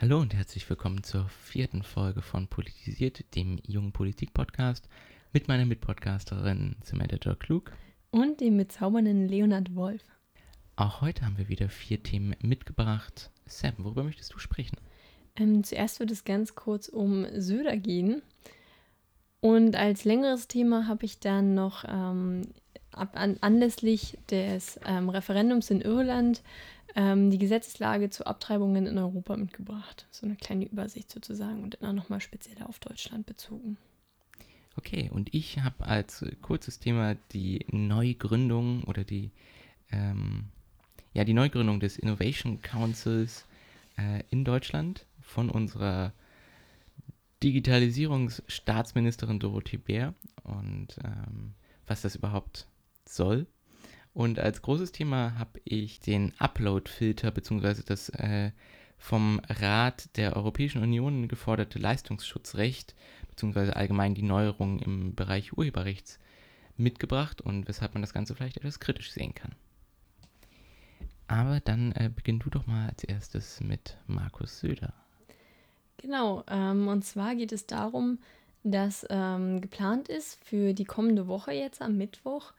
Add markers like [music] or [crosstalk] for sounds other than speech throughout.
Hallo und herzlich willkommen zur vierten Folge von Politisiert, dem jungen Politik-Podcast mit meiner Mitpodcasterin Samantha Jo Klug. Und dem bezaubernden Leonard Wolf. Auch heute haben wir wieder vier Themen mitgebracht. Sam, worüber möchtest du sprechen? Ähm, zuerst wird es ganz kurz um Söder gehen. Und als längeres Thema habe ich dann noch ähm, an, anlässlich des ähm, Referendums in Irland ähm, die Gesetzeslage zu Abtreibungen in Europa mitgebracht. So eine kleine Übersicht sozusagen und dann nochmal speziell auf Deutschland bezogen. Okay, und ich habe als kurzes Thema die Neugründung oder die, ähm, ja, die Neugründung des Innovation Councils äh, in Deutschland von unserer Digitalisierungsstaatsministerin Dorothee Bär und ähm, was das überhaupt soll. Und als großes Thema habe ich den Upload-Filter bzw. das äh, vom Rat der Europäischen Union geforderte Leistungsschutzrecht bzw. allgemein die Neuerungen im Bereich Urheberrechts mitgebracht und weshalb man das Ganze vielleicht etwas kritisch sehen kann. Aber dann äh, beginn du doch mal als erstes mit Markus Söder. Genau, ähm, und zwar geht es darum, dass ähm, geplant ist für die kommende Woche jetzt am Mittwoch,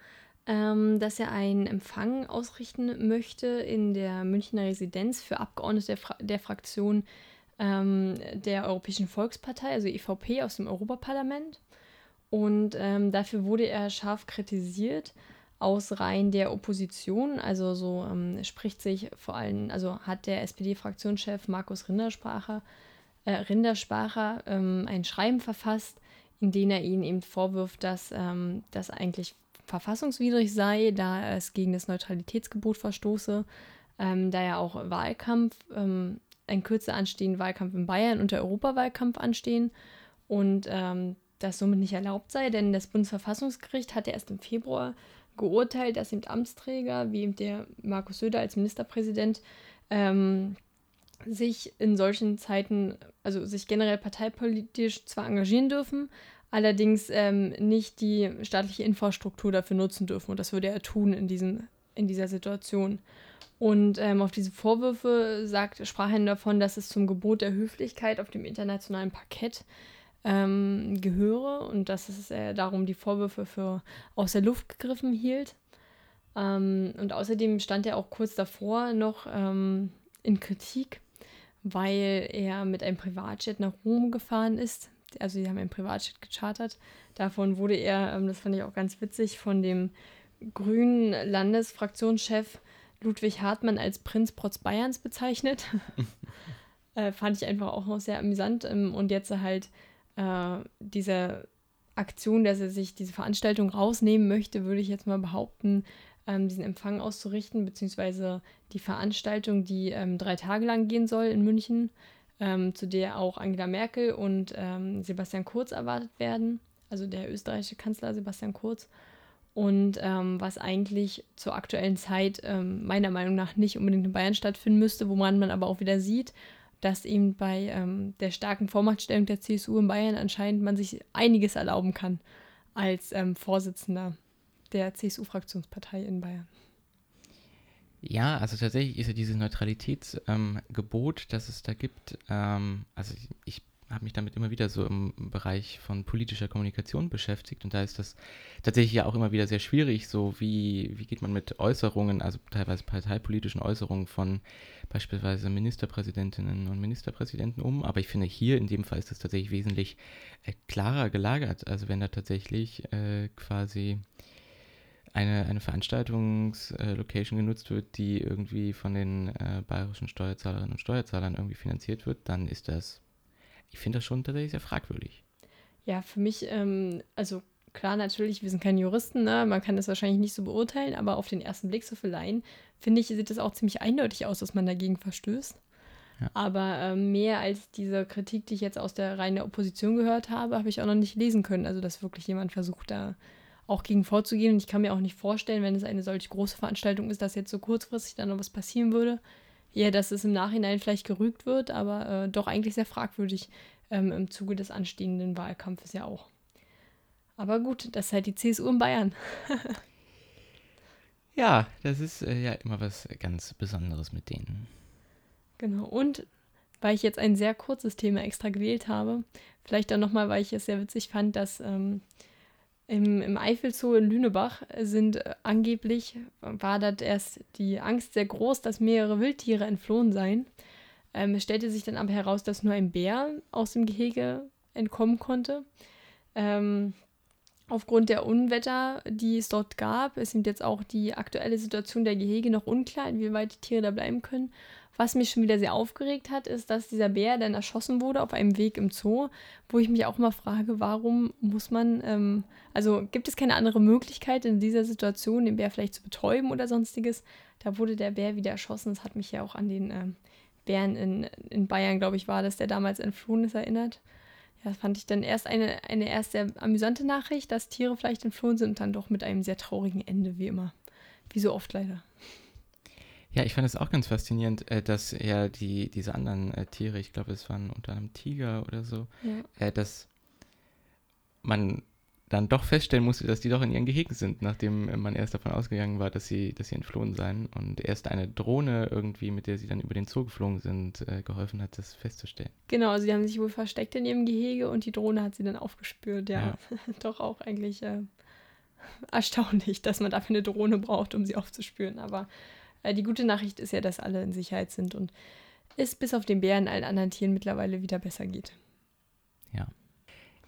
dass er einen Empfang ausrichten möchte in der Münchner Residenz für Abgeordnete der, Fra der Fraktion ähm, der Europäischen Volkspartei, also EVP aus dem Europaparlament. Und ähm, dafür wurde er scharf kritisiert aus Reihen der Opposition. Also so ähm, spricht sich vor allem, also hat der SPD-Fraktionschef Markus Rinderspracher, äh, Rinderspacher ähm, ein Schreiben verfasst, in dem er ihnen eben vorwirft, dass ähm, das eigentlich verfassungswidrig sei, da es gegen das Neutralitätsgebot verstoße, ähm, da ja auch Wahlkampf, ähm, ein kürzer anstehender Wahlkampf in Bayern und der Europawahlkampf anstehen und ähm, das somit nicht erlaubt sei, denn das Bundesverfassungsgericht hatte erst im Februar geurteilt, dass eben Amtsträger, wie eben der Markus Söder als Ministerpräsident, ähm, sich in solchen Zeiten, also sich generell parteipolitisch zwar engagieren dürfen, allerdings ähm, nicht die staatliche Infrastruktur dafür nutzen dürfen. Und das würde er tun in, diesen, in dieser Situation. Und ähm, auf diese Vorwürfe sagt, sprach er davon, dass es zum Gebot der Höflichkeit auf dem internationalen Parkett ähm, gehöre und dass es äh, darum die Vorwürfe für aus der Luft gegriffen hielt. Ähm, und außerdem stand er auch kurz davor noch ähm, in Kritik, weil er mit einem Privatjet nach Rom gefahren ist. Also sie haben ein Privatjet gechartert. Davon wurde er, ähm, das fand ich auch ganz witzig, von dem grünen Landesfraktionschef Ludwig Hartmann als Prinz Protz Bayerns bezeichnet. [laughs] äh, fand ich einfach auch noch sehr amüsant. Ähm, und jetzt halt äh, diese Aktion, dass er sich diese Veranstaltung rausnehmen möchte, würde ich jetzt mal behaupten, ähm, diesen Empfang auszurichten, beziehungsweise die Veranstaltung, die ähm, drei Tage lang gehen soll in München, ähm, zu der auch Angela Merkel und ähm, Sebastian Kurz erwartet werden, also der österreichische Kanzler Sebastian Kurz. Und ähm, was eigentlich zur aktuellen Zeit ähm, meiner Meinung nach nicht unbedingt in Bayern stattfinden müsste, woran man aber auch wieder sieht, dass eben bei ähm, der starken Vormachtstellung der CSU in Bayern anscheinend man sich einiges erlauben kann als Vorsitzender der CSU-Fraktionspartei in Bayern. Ja, also tatsächlich ist ja dieses Neutralitätsgebot, ähm, das es da gibt, ähm, also ich, ich habe mich damit immer wieder so im Bereich von politischer Kommunikation beschäftigt und da ist das tatsächlich ja auch immer wieder sehr schwierig, so wie, wie geht man mit Äußerungen, also teilweise parteipolitischen Äußerungen von beispielsweise Ministerpräsidentinnen und Ministerpräsidenten um, aber ich finde hier in dem Fall ist das tatsächlich wesentlich äh, klarer gelagert, also wenn da tatsächlich äh, quasi eine, eine Veranstaltungslocation äh, genutzt wird, die irgendwie von den äh, bayerischen Steuerzahlerinnen und Steuerzahlern irgendwie finanziert wird, dann ist das ich finde das schon tatsächlich sehr fragwürdig. Ja, für mich, ähm, also klar, natürlich, wir sind keine Juristen, ne? man kann das wahrscheinlich nicht so beurteilen, aber auf den ersten Blick so für Laien, finde ich, sieht es auch ziemlich eindeutig aus, dass man dagegen verstößt. Ja. Aber äh, mehr als diese Kritik, die ich jetzt aus der reinen Opposition gehört habe, habe ich auch noch nicht lesen können. Also, dass wirklich jemand versucht, da auch gegen vorzugehen. Und ich kann mir auch nicht vorstellen, wenn es eine solch große Veranstaltung ist, dass jetzt so kurzfristig dann noch was passieren würde. Ja, dass es im Nachhinein vielleicht gerügt wird, aber äh, doch eigentlich sehr fragwürdig ähm, im Zuge des anstehenden Wahlkampfes ja auch. Aber gut, das ist halt die CSU in Bayern. [laughs] ja, das ist äh, ja immer was ganz Besonderes mit denen. Genau, und weil ich jetzt ein sehr kurzes Thema extra gewählt habe, vielleicht auch nochmal, weil ich es sehr witzig fand, dass ähm, im, im Eifelzoo in Lünebach sind äh, angeblich, war das erst die Angst sehr groß, dass mehrere Wildtiere entflohen seien. Ähm, es stellte sich dann aber heraus, dass nur ein Bär aus dem Gehege entkommen konnte. Ähm, aufgrund der Unwetter, die es dort gab, ist jetzt auch die aktuelle Situation der Gehege noch unklar, inwieweit die Tiere da bleiben können. Was mich schon wieder sehr aufgeregt hat, ist, dass dieser Bär dann erschossen wurde auf einem Weg im Zoo, wo ich mich auch mal frage, warum muss man, ähm, also gibt es keine andere Möglichkeit in dieser Situation, den Bär vielleicht zu betäuben oder sonstiges? Da wurde der Bär wieder erschossen. Das hat mich ja auch an den ähm, Bären in, in Bayern, glaube ich, war, dass der damals entflohen ist, erinnert. Ja, das fand ich dann erst eine, eine erst sehr amüsante Nachricht, dass Tiere vielleicht entflohen sind und dann doch mit einem sehr traurigen Ende, wie immer. Wie so oft leider. Ja, ich fand es auch ganz faszinierend, äh, dass ja die, diese anderen äh, Tiere, ich glaube, es waren unter anderem Tiger oder so, ja. äh, dass man dann doch feststellen musste, dass die doch in ihren Gehegen sind, nachdem man erst davon ausgegangen war, dass sie, dass sie entflohen seien. Und erst eine Drohne irgendwie, mit der sie dann über den Zoo geflogen sind, geholfen hat, das festzustellen. Genau, also sie haben sich wohl versteckt in ihrem Gehege und die Drohne hat sie dann aufgespürt, ja. ja. [laughs] doch auch eigentlich [laughs] erstaunlich, dass man dafür eine Drohne braucht, um sie aufzuspüren. Aber die gute Nachricht ist ja, dass alle in Sicherheit sind und es bis auf den Bären allen anderen Tieren mittlerweile wieder besser geht. Ja.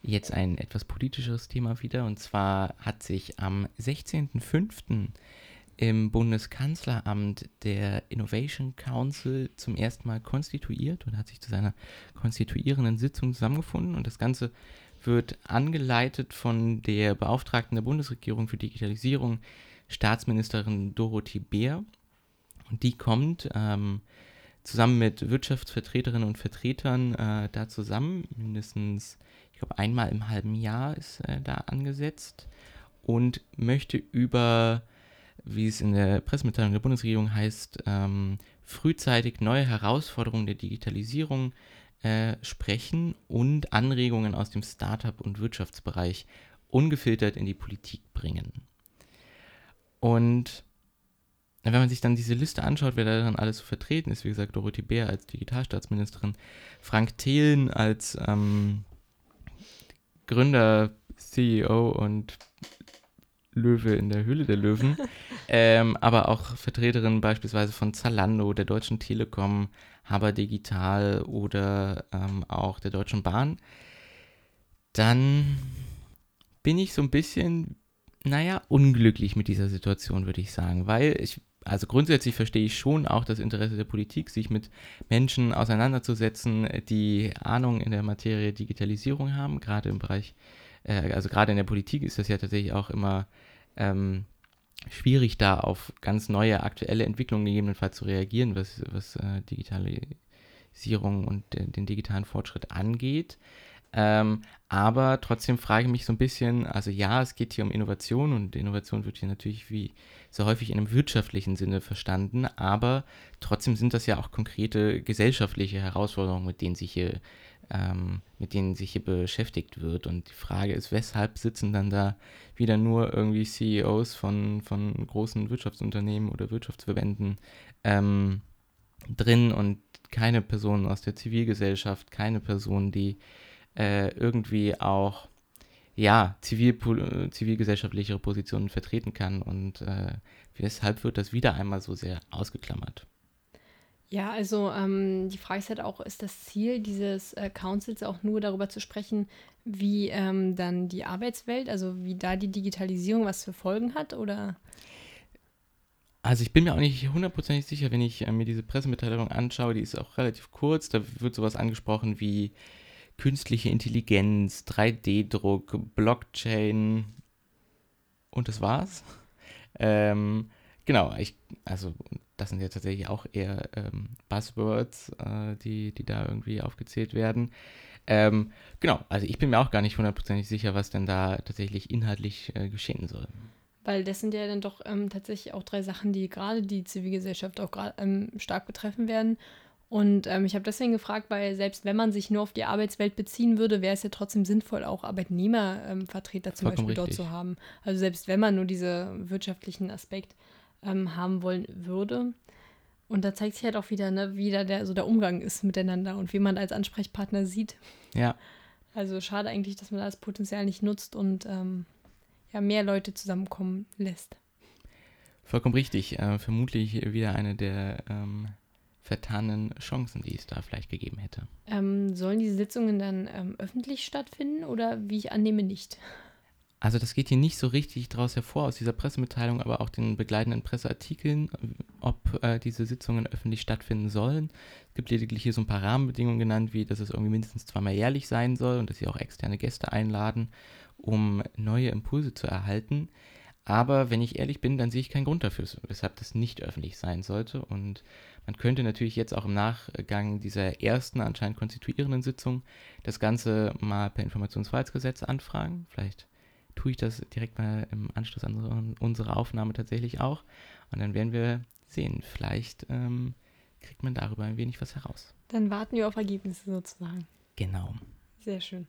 Jetzt ein etwas politischeres Thema wieder. Und zwar hat sich am 16.05. im Bundeskanzleramt der Innovation Council zum ersten Mal konstituiert und hat sich zu seiner konstituierenden Sitzung zusammengefunden. Und das Ganze wird angeleitet von der Beauftragten der Bundesregierung für Digitalisierung, Staatsministerin Dorothee Beer. Und die kommt ähm, zusammen mit Wirtschaftsvertreterinnen und Vertretern äh, da zusammen. Mindestens, ich glaube, einmal im halben Jahr ist äh, da angesetzt und möchte über, wie es in der Pressemitteilung der Bundesregierung heißt, ähm, frühzeitig neue Herausforderungen der Digitalisierung äh, sprechen und Anregungen aus dem Startup- und Wirtschaftsbereich ungefiltert in die Politik bringen. Und wenn man sich dann diese Liste anschaut, wer darin alles so vertreten ist, wie gesagt, Dorothee Bär als Digitalstaatsministerin, Frank Thelen als ähm, Gründer, CEO und Löwe in der Höhle der Löwen, [laughs] ähm, aber auch Vertreterin beispielsweise von Zalando, der Deutschen Telekom, Haber Digital oder ähm, auch der Deutschen Bahn, dann bin ich so ein bisschen, naja, unglücklich mit dieser Situation, würde ich sagen, weil ich also grundsätzlich verstehe ich schon auch das Interesse der Politik, sich mit Menschen auseinanderzusetzen, die Ahnung in der Materie Digitalisierung haben. Gerade im Bereich, äh, also gerade in der Politik ist das ja tatsächlich auch immer ähm, schwierig, da auf ganz neue aktuelle Entwicklungen gegebenenfalls zu reagieren, was, was äh, Digitalisierung und den digitalen Fortschritt angeht. Ähm, aber trotzdem frage ich mich so ein bisschen, also ja, es geht hier um Innovation und Innovation wird hier natürlich wie so häufig in einem wirtschaftlichen Sinne verstanden, aber trotzdem sind das ja auch konkrete gesellschaftliche Herausforderungen, mit denen sich hier, ähm, mit denen sich hier beschäftigt wird. Und die Frage ist, weshalb sitzen dann da wieder nur irgendwie CEOs von, von großen Wirtschaftsunternehmen oder Wirtschaftsverbänden ähm, drin und keine Personen aus der Zivilgesellschaft, keine Personen, die äh, irgendwie auch ja, zivil, zivilgesellschaftlichere Positionen vertreten kann und äh, weshalb wird das wieder einmal so sehr ausgeklammert? Ja, also ähm, die Frage ist halt auch, ist das Ziel dieses äh, Councils auch nur darüber zu sprechen, wie ähm, dann die Arbeitswelt, also wie da die Digitalisierung was für Folgen hat oder? Also ich bin mir auch nicht hundertprozentig sicher, wenn ich äh, mir diese Pressemitteilung anschaue, die ist auch relativ kurz, da wird sowas angesprochen wie künstliche Intelligenz, 3D-Druck, Blockchain und das war's. Ähm, genau, ich, also das sind ja tatsächlich auch eher ähm, Buzzwords, äh, die, die da irgendwie aufgezählt werden. Ähm, genau, also ich bin mir auch gar nicht hundertprozentig sicher, was denn da tatsächlich inhaltlich äh, geschehen soll. Weil das sind ja dann doch ähm, tatsächlich auch drei Sachen, die gerade die Zivilgesellschaft auch ähm, stark betreffen werden. Und ähm, ich habe deswegen gefragt, weil selbst wenn man sich nur auf die Arbeitswelt beziehen würde, wäre es ja trotzdem sinnvoll, auch Arbeitnehmervertreter zum Vollkommen Beispiel dort richtig. zu haben. Also selbst wenn man nur diesen wirtschaftlichen Aspekt ähm, haben wollen würde. Und da zeigt sich halt auch wieder, ne, wie da der, so der Umgang ist miteinander und wie man als Ansprechpartner sieht. Ja, Also schade eigentlich, dass man das Potenzial nicht nutzt und ähm, ja, mehr Leute zusammenkommen lässt. vollkommen richtig. Äh, vermutlich wieder eine der ähm, vertanen Chancen, die es da vielleicht gegeben hätte. Ähm, sollen diese Sitzungen dann ähm, öffentlich stattfinden oder wie ich annehme nicht? Also das geht hier nicht so richtig draus hervor aus dieser Pressemitteilung, aber auch den begleitenden Presseartikeln, ob äh, diese Sitzungen öffentlich stattfinden sollen. Es gibt lediglich hier so ein paar Rahmenbedingungen genannt, wie dass es irgendwie mindestens zweimal jährlich sein soll und dass sie auch externe Gäste einladen, um neue Impulse zu erhalten. Aber wenn ich ehrlich bin, dann sehe ich keinen Grund dafür, weshalb das nicht öffentlich sein sollte. Und man könnte natürlich jetzt auch im Nachgang dieser ersten anscheinend konstituierenden Sitzung das Ganze mal per Informationsfreiheitsgesetz anfragen. Vielleicht tue ich das direkt mal im Anschluss an unsere, Aufnahme tatsächlich auch. Und dann werden wir sehen, vielleicht ähm, kriegt man darüber ein wenig was heraus. Dann warten wir auf Ergebnisse sozusagen. Genau. Sehr schön.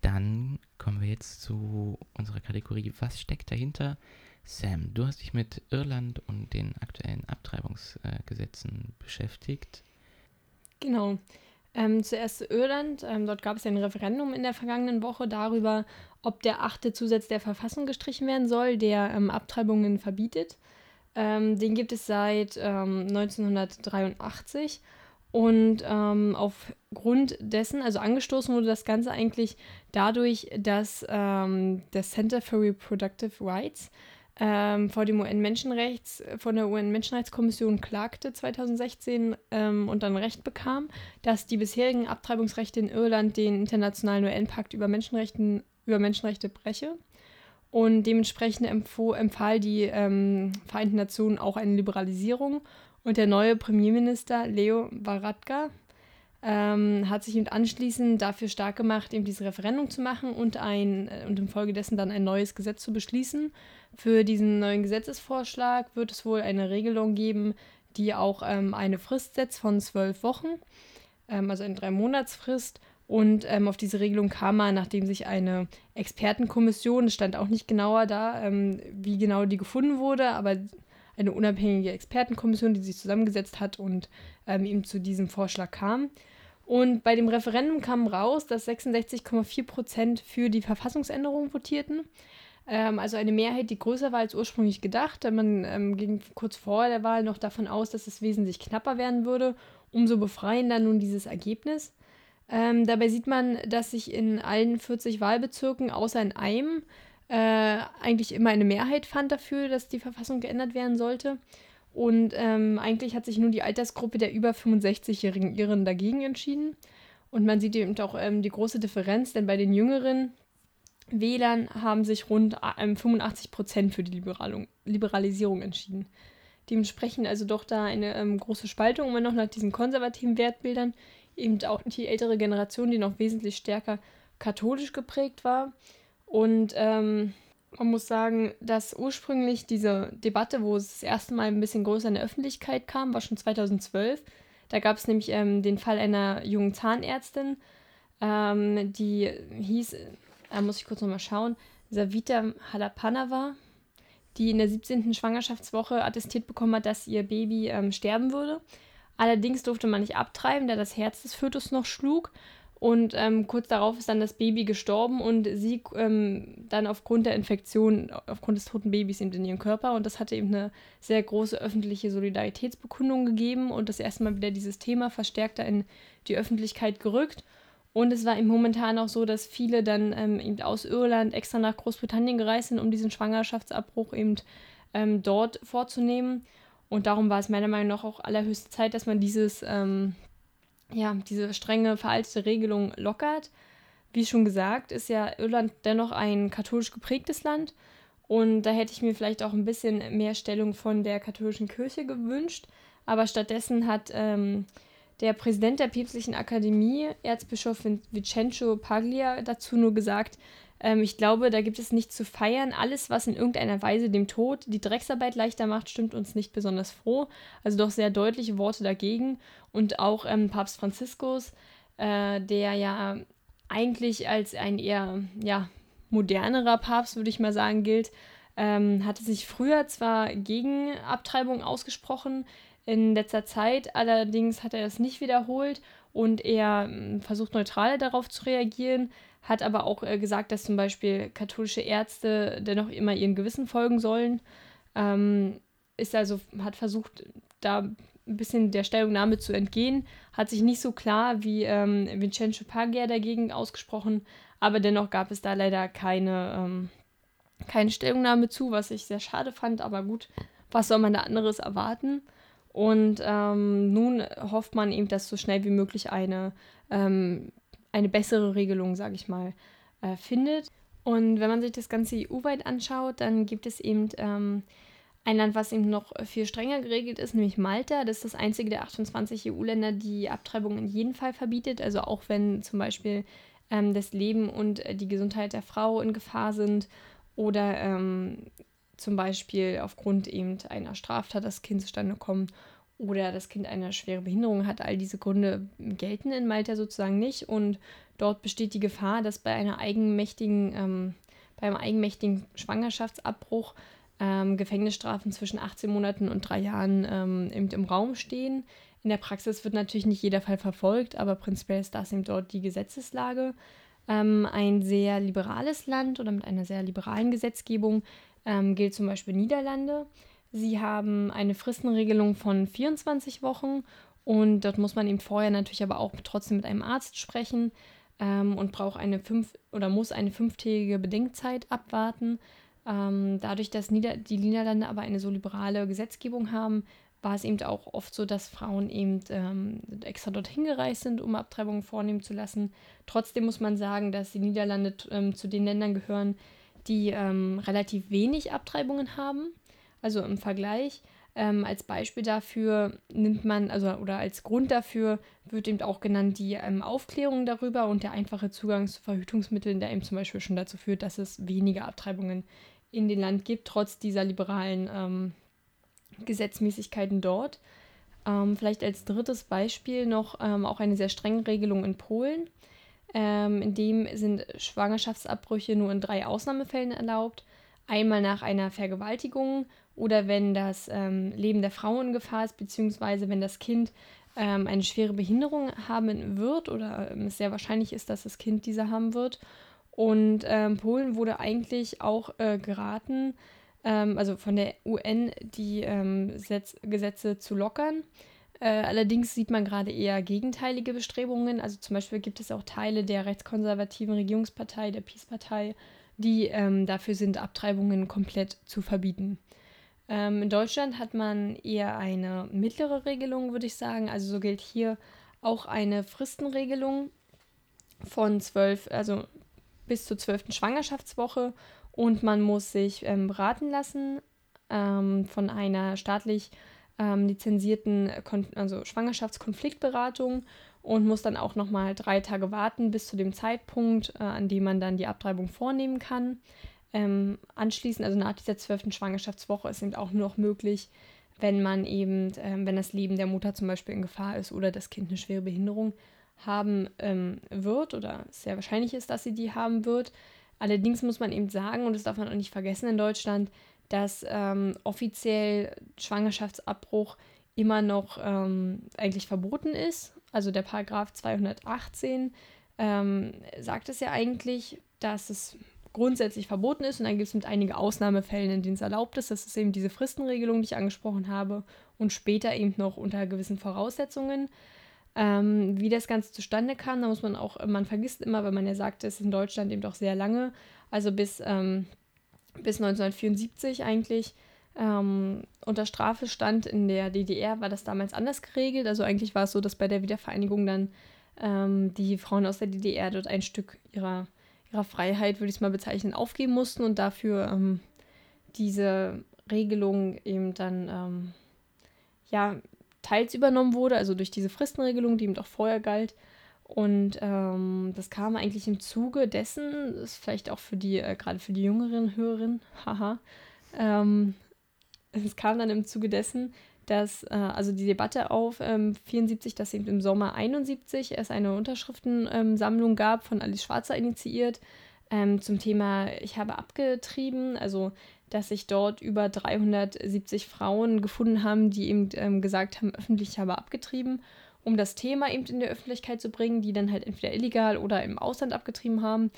Dann kommen wir jetzt zu unserer Kategorie Was steckt dahinter? Sam, du hast dich mit Irland und den aktuellen Abtreibungsgesetzen beschäftigt. Genau. Ähm, zuerst zu Irland. Ähm, dort gab es ein Referendum in der vergangenen Woche darüber, ob der achte Zusatz der Verfassung gestrichen werden soll, der ähm, Abtreibungen verbietet. Ähm, den gibt es seit ähm, 1983. Und ähm, aufgrund dessen, also angestoßen wurde das Ganze eigentlich dadurch, dass ähm, das Center for Reproductive Rights ähm, vor dem UN-Menschenrechts, von der UN-Menschenrechtskommission klagte 2016 ähm, und dann Recht bekam, dass die bisherigen Abtreibungsrechte in Irland den internationalen UN-Pakt über, über Menschenrechte breche. Und dementsprechend empfahl die ähm, Vereinten Nationen auch eine Liberalisierung. Und der neue Premierminister Leo Varadkar ähm, hat sich eben anschließend dafür stark gemacht, eben dieses Referendum zu machen und, ein, äh, und infolgedessen dann ein neues Gesetz zu beschließen. Für diesen neuen Gesetzesvorschlag wird es wohl eine Regelung geben, die auch ähm, eine Frist setzt von zwölf Wochen, ähm, also eine Drei-Monats-Frist. Und ähm, auf diese Regelung kam man, nachdem sich eine Expertenkommission, es stand auch nicht genauer da, ähm, wie genau die gefunden wurde, aber eine unabhängige Expertenkommission, die sich zusammengesetzt hat und ähm, eben zu diesem Vorschlag kam. Und bei dem Referendum kam raus, dass 66,4 Prozent für die Verfassungsänderung votierten. Ähm, also eine Mehrheit, die größer war als ursprünglich gedacht. Man ähm, ging kurz vor der Wahl noch davon aus, dass es wesentlich knapper werden würde. Umso befreiender nun dieses Ergebnis. Ähm, dabei sieht man, dass sich in allen 40 Wahlbezirken außer in einem äh, eigentlich immer eine Mehrheit fand dafür, dass die Verfassung geändert werden sollte. Und ähm, eigentlich hat sich nur die Altersgruppe der über 65-jährigen Iren dagegen entschieden. Und man sieht eben auch ähm, die große Differenz, denn bei den jüngeren Wählern haben sich rund ähm, 85 Prozent für die Liberalung, Liberalisierung entschieden. Dementsprechend also doch da eine ähm, große Spaltung, immer noch nach diesen konservativen Wertbildern. Eben auch die ältere Generation, die noch wesentlich stärker katholisch geprägt war. Und ähm, man muss sagen, dass ursprünglich diese Debatte, wo es das erste Mal ein bisschen größer in der Öffentlichkeit kam, war schon 2012. Da gab es nämlich ähm, den Fall einer jungen Zahnärztin, ähm, die hieß, da muss ich kurz nochmal schauen, Savita Halapanava, die in der 17. Schwangerschaftswoche attestiert bekommen hat, dass ihr Baby ähm, sterben würde. Allerdings durfte man nicht abtreiben, da das Herz des Fötus noch schlug. Und ähm, kurz darauf ist dann das Baby gestorben und sie ähm, dann aufgrund der Infektion, aufgrund des toten Babys eben in ihrem Körper. Und das hatte eben eine sehr große öffentliche Solidaritätsbekundung gegeben und das erste Mal wieder dieses Thema verstärkter in die Öffentlichkeit gerückt. Und es war eben momentan auch so, dass viele dann ähm, eben aus Irland extra nach Großbritannien gereist sind, um diesen Schwangerschaftsabbruch eben ähm, dort vorzunehmen. Und darum war es meiner Meinung nach auch allerhöchste Zeit, dass man dieses ähm, ja, diese strenge, veraltete Regelung lockert. Wie schon gesagt, ist ja Irland dennoch ein katholisch geprägtes Land Und da hätte ich mir vielleicht auch ein bisschen mehr Stellung von der katholischen Kirche gewünscht. Aber stattdessen hat ähm, der Präsident der Päpstlichen Akademie, Erzbischof Vincenzo Paglia, dazu nur gesagt, ähm, ich glaube, da gibt es nichts zu feiern. Alles, was in irgendeiner Weise dem Tod die Drecksarbeit leichter macht, stimmt uns nicht besonders froh. Also doch sehr deutliche Worte dagegen. Und auch ähm, Papst Franziskus, äh, der ja eigentlich als ein eher ja, modernerer Papst, würde ich mal sagen, gilt, ähm, hatte sich früher zwar gegen Abtreibung ausgesprochen, in letzter Zeit allerdings hat er es nicht wiederholt und er hm, versucht neutral darauf zu reagieren, hat aber auch äh, gesagt, dass zum Beispiel katholische Ärzte dennoch immer ihren Gewissen folgen sollen. Ähm, ist also, hat versucht, da ein bisschen der Stellungnahme zu entgehen, hat sich nicht so klar wie ähm, Vincenzo Paglia dagegen ausgesprochen, aber dennoch gab es da leider keine, ähm, keine Stellungnahme zu, was ich sehr schade fand, aber gut, was soll man da anderes erwarten? Und ähm, nun hofft man eben, dass so schnell wie möglich eine, ähm, eine bessere Regelung, sage ich mal, äh, findet. Und wenn man sich das Ganze EU-weit anschaut, dann gibt es eben ähm, ein Land, was eben noch viel strenger geregelt ist, nämlich Malta. Das ist das einzige der 28 EU-Länder, die Abtreibung in jedem Fall verbietet. Also auch wenn zum Beispiel ähm, das Leben und die Gesundheit der Frau in Gefahr sind oder ähm, zum Beispiel aufgrund eben einer Straftat das Kind zustande kommt oder das Kind eine schwere Behinderung hat. All diese Gründe gelten in Malta sozusagen nicht und dort besteht die Gefahr, dass bei einer eigenmächtigen, ähm, beim eigenmächtigen Schwangerschaftsabbruch ähm, Gefängnisstrafen zwischen 18 Monaten und drei Jahren ähm, eben im Raum stehen. In der Praxis wird natürlich nicht jeder Fall verfolgt, aber prinzipiell ist das eben dort die Gesetzeslage. Ähm, ein sehr liberales Land oder mit einer sehr liberalen Gesetzgebung ähm, gilt zum Beispiel Niederlande. Sie haben eine Fristenregelung von 24 Wochen und dort muss man eben vorher natürlich aber auch trotzdem mit einem Arzt sprechen ähm, und braucht eine fünf oder muss eine fünftägige Bedenkzeit abwarten. Ähm, dadurch, dass Nieder die Niederlande aber eine so liberale Gesetzgebung haben, war es eben auch oft so, dass Frauen eben ähm, extra dorthin gereist sind, um Abtreibungen vornehmen zu lassen. Trotzdem muss man sagen, dass die Niederlande ähm, zu den Ländern gehören, die ähm, relativ wenig Abtreibungen haben. Also im Vergleich. Ähm, als Beispiel dafür nimmt man, also oder als Grund dafür wird eben auch genannt die ähm, Aufklärung darüber und der einfache Zugang zu Verhütungsmitteln, der eben zum Beispiel schon dazu führt, dass es weniger Abtreibungen in den Land gibt, trotz dieser liberalen ähm, Gesetzmäßigkeiten dort. Ähm, vielleicht als drittes Beispiel noch ähm, auch eine sehr strenge Regelung in Polen. Ähm, in dem sind Schwangerschaftsabbrüche nur in drei Ausnahmefällen erlaubt. Einmal nach einer Vergewaltigung oder wenn das ähm, Leben der Frau in Gefahr ist, beziehungsweise wenn das Kind ähm, eine schwere Behinderung haben wird oder ähm, es sehr wahrscheinlich ist, dass das Kind diese haben wird. Und ähm, Polen wurde eigentlich auch äh, geraten, ähm, also von der UN die ähm, Gesetze zu lockern. Äh, allerdings sieht man gerade eher gegenteilige Bestrebungen. Also zum Beispiel gibt es auch Teile der rechtskonservativen Regierungspartei, der Peace-Partei, die ähm, dafür sind, Abtreibungen komplett zu verbieten. Ähm, in Deutschland hat man eher eine mittlere Regelung, würde ich sagen. Also so gilt hier auch eine Fristenregelung von zwölf, also bis zur zwölften Schwangerschaftswoche und man muss sich ähm, beraten lassen ähm, von einer staatlich ähm, lizenzierten Kon also Schwangerschaftskonfliktberatung und muss dann auch nochmal drei Tage warten bis zu dem Zeitpunkt, äh, an dem man dann die Abtreibung vornehmen kann. Ähm, anschließend, also nach dieser zwölften Schwangerschaftswoche, ist eben auch nur noch möglich, wenn man eben, ähm, wenn das Leben der Mutter zum Beispiel in Gefahr ist oder das Kind eine schwere Behinderung haben ähm, wird oder sehr wahrscheinlich ist, dass sie die haben wird. Allerdings muss man eben sagen, und das darf man auch nicht vergessen in Deutschland, dass ähm, offiziell Schwangerschaftsabbruch immer noch ähm, eigentlich verboten ist. Also der Paragraph 218 ähm, sagt es ja eigentlich, dass es grundsätzlich verboten ist. Und dann gibt es mit einigen Ausnahmefällen, in denen es erlaubt ist. Das ist eben diese Fristenregelung, die ich angesprochen habe. Und später eben noch unter gewissen Voraussetzungen. Ähm, wie das Ganze zustande kam, da muss man auch, man vergisst immer, weil man ja sagt, es ist in Deutschland eben doch sehr lange, also bis ähm, bis 1974 eigentlich ähm, unter Strafe stand. In der DDR war das damals anders geregelt. Also eigentlich war es so, dass bei der Wiedervereinigung dann ähm, die Frauen aus der DDR dort ein Stück ihrer, ihrer Freiheit, würde ich es mal bezeichnen, aufgeben mussten und dafür ähm, diese Regelung eben dann ähm, ja teils übernommen wurde, also durch diese Fristenregelung, die eben auch vorher galt. Und ähm, das kam eigentlich im Zuge dessen, ist vielleicht auch für die, äh, gerade für die jüngeren Hörerinnen, haha, ähm, es kam dann im Zuge dessen, dass äh, also die Debatte auf ähm, 74, dass eben im Sommer 71 es eine Unterschriftensammlung gab, von Alice Schwarzer initiiert, ähm, zum Thema Ich habe abgetrieben, also dass sich dort über 370 Frauen gefunden haben, die eben ähm, gesagt haben, öffentlich habe abgetrieben, um das Thema eben in der Öffentlichkeit zu bringen, die dann halt entweder illegal oder im Ausland abgetrieben haben.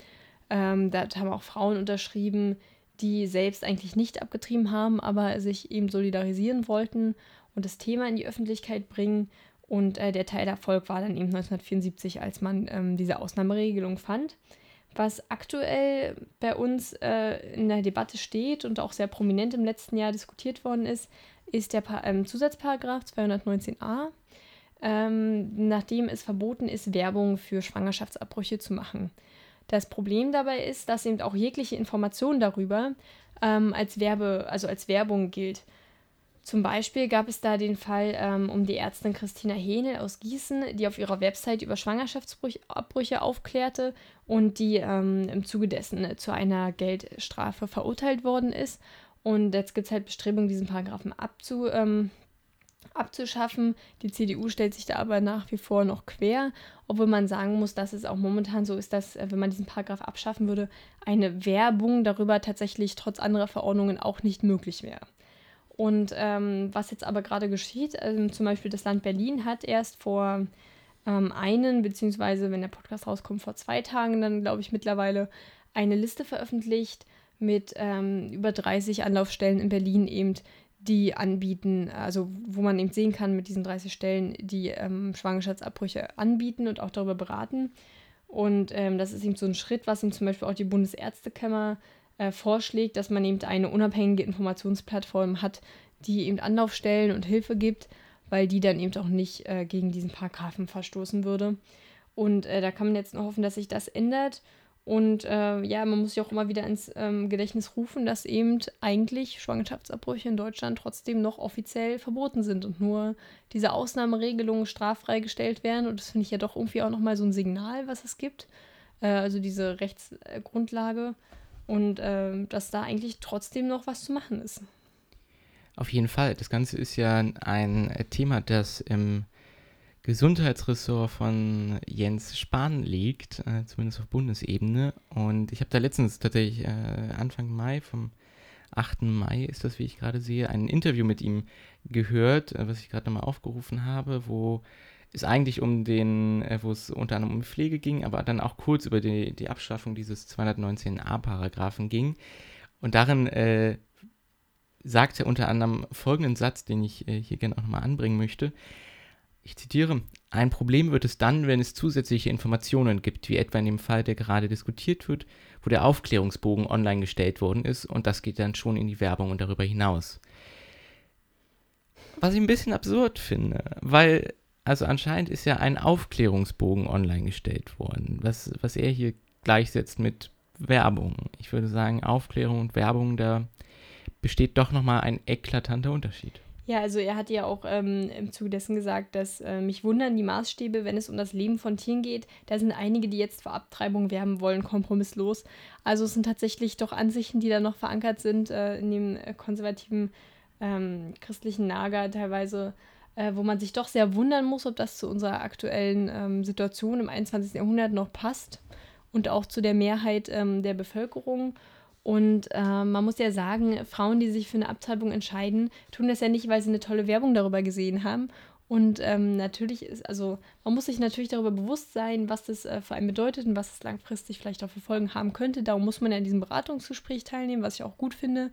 Ähm, da haben auch Frauen unterschrieben, die selbst eigentlich nicht abgetrieben haben, aber sich eben solidarisieren wollten und das Thema in die Öffentlichkeit bringen. Und äh, der Teilerfolg war dann eben 1974, als man ähm, diese Ausnahmeregelung fand. Was aktuell bei uns äh, in der Debatte steht und auch sehr prominent im letzten Jahr diskutiert worden ist, ist der pa ähm, Zusatzparagraf 219a, ähm, nachdem es verboten ist, Werbung für Schwangerschaftsabbrüche zu machen. Das Problem dabei ist, dass eben auch jegliche Information darüber ähm, als Werbe, also als Werbung gilt. Zum Beispiel gab es da den Fall ähm, um die Ärztin Christina Henel aus Gießen, die auf ihrer Website über Schwangerschaftsabbrüche aufklärte und die ähm, im Zuge dessen zu einer Geldstrafe verurteilt worden ist. Und jetzt gibt es halt Bestrebungen, diesen Paragraphen abzu, ähm, abzuschaffen. Die CDU stellt sich da aber nach wie vor noch quer, obwohl man sagen muss, dass es auch momentan so ist, dass, äh, wenn man diesen Paragraph abschaffen würde, eine Werbung darüber tatsächlich trotz anderer Verordnungen auch nicht möglich wäre. Und ähm, was jetzt aber gerade geschieht, ähm, zum Beispiel das Land Berlin hat erst vor ähm, einen, beziehungsweise wenn der Podcast rauskommt, vor zwei Tagen dann, glaube ich, mittlerweile eine Liste veröffentlicht mit ähm, über 30 Anlaufstellen in Berlin eben, die anbieten, also wo man eben sehen kann mit diesen 30 Stellen, die ähm, Schwangerschaftsabbrüche anbieten und auch darüber beraten. Und ähm, das ist eben so ein Schritt, was ihm zum Beispiel auch die Bundesärztekammer äh, vorschlägt, dass man eben eine unabhängige Informationsplattform hat, die eben Anlaufstellen und Hilfe gibt, weil die dann eben auch nicht äh, gegen diesen Paragraphen verstoßen würde. Und äh, da kann man jetzt nur hoffen, dass sich das ändert. Und äh, ja, man muss sich auch immer wieder ins ähm, Gedächtnis rufen, dass eben eigentlich Schwangerschaftsabbrüche in Deutschland trotzdem noch offiziell verboten sind und nur diese Ausnahmeregelungen straffrei gestellt werden. Und das finde ich ja doch irgendwie auch nochmal so ein Signal, was es gibt. Äh, also diese Rechtsgrundlage und äh, dass da eigentlich trotzdem noch was zu machen ist. Auf jeden Fall. Das Ganze ist ja ein Thema, das im Gesundheitsressort von Jens Spahn liegt, äh, zumindest auf Bundesebene. Und ich habe da letztens tatsächlich äh, Anfang Mai, vom 8. Mai ist das, wie ich gerade sehe, ein Interview mit ihm gehört, äh, was ich gerade nochmal aufgerufen habe, wo es eigentlich um den, äh, wo es unter anderem um Pflege ging, aber dann auch kurz über die, die Abschaffung dieses 219a-Paragraphen ging. Und darin äh, sagt er unter anderem folgenden Satz, den ich äh, hier gerne auch nochmal anbringen möchte. Ich zitiere, ein Problem wird es dann, wenn es zusätzliche Informationen gibt, wie etwa in dem Fall, der gerade diskutiert wird, wo der Aufklärungsbogen online gestellt worden ist und das geht dann schon in die Werbung und darüber hinaus. Was ich ein bisschen absurd finde, weil also anscheinend ist ja ein Aufklärungsbogen online gestellt worden, was, was er hier gleichsetzt mit Werbung. Ich würde sagen, Aufklärung und Werbung, da besteht doch nochmal ein eklatanter Unterschied. Ja, also er hat ja auch ähm, im Zuge dessen gesagt, dass äh, mich wundern die Maßstäbe, wenn es um das Leben von Tieren geht. Da sind einige, die jetzt vor Abtreibung werben wollen, kompromisslos. Also es sind tatsächlich doch Ansichten, die da noch verankert sind äh, in dem äh, konservativen ähm, christlichen Lager teilweise äh, wo man sich doch sehr wundern muss, ob das zu unserer aktuellen ähm, Situation im 21. Jahrhundert noch passt und auch zu der Mehrheit ähm, der Bevölkerung. Und äh, man muss ja sagen, Frauen, die sich für eine Abtreibung entscheiden, tun das ja nicht, weil sie eine tolle Werbung darüber gesehen haben. Und ähm, natürlich ist, also man muss sich natürlich darüber bewusst sein, was das äh, für einen bedeutet und was es langfristig vielleicht auch für Folgen haben könnte. Darum muss man ja in diesem Beratungsgespräch teilnehmen, was ich auch gut finde.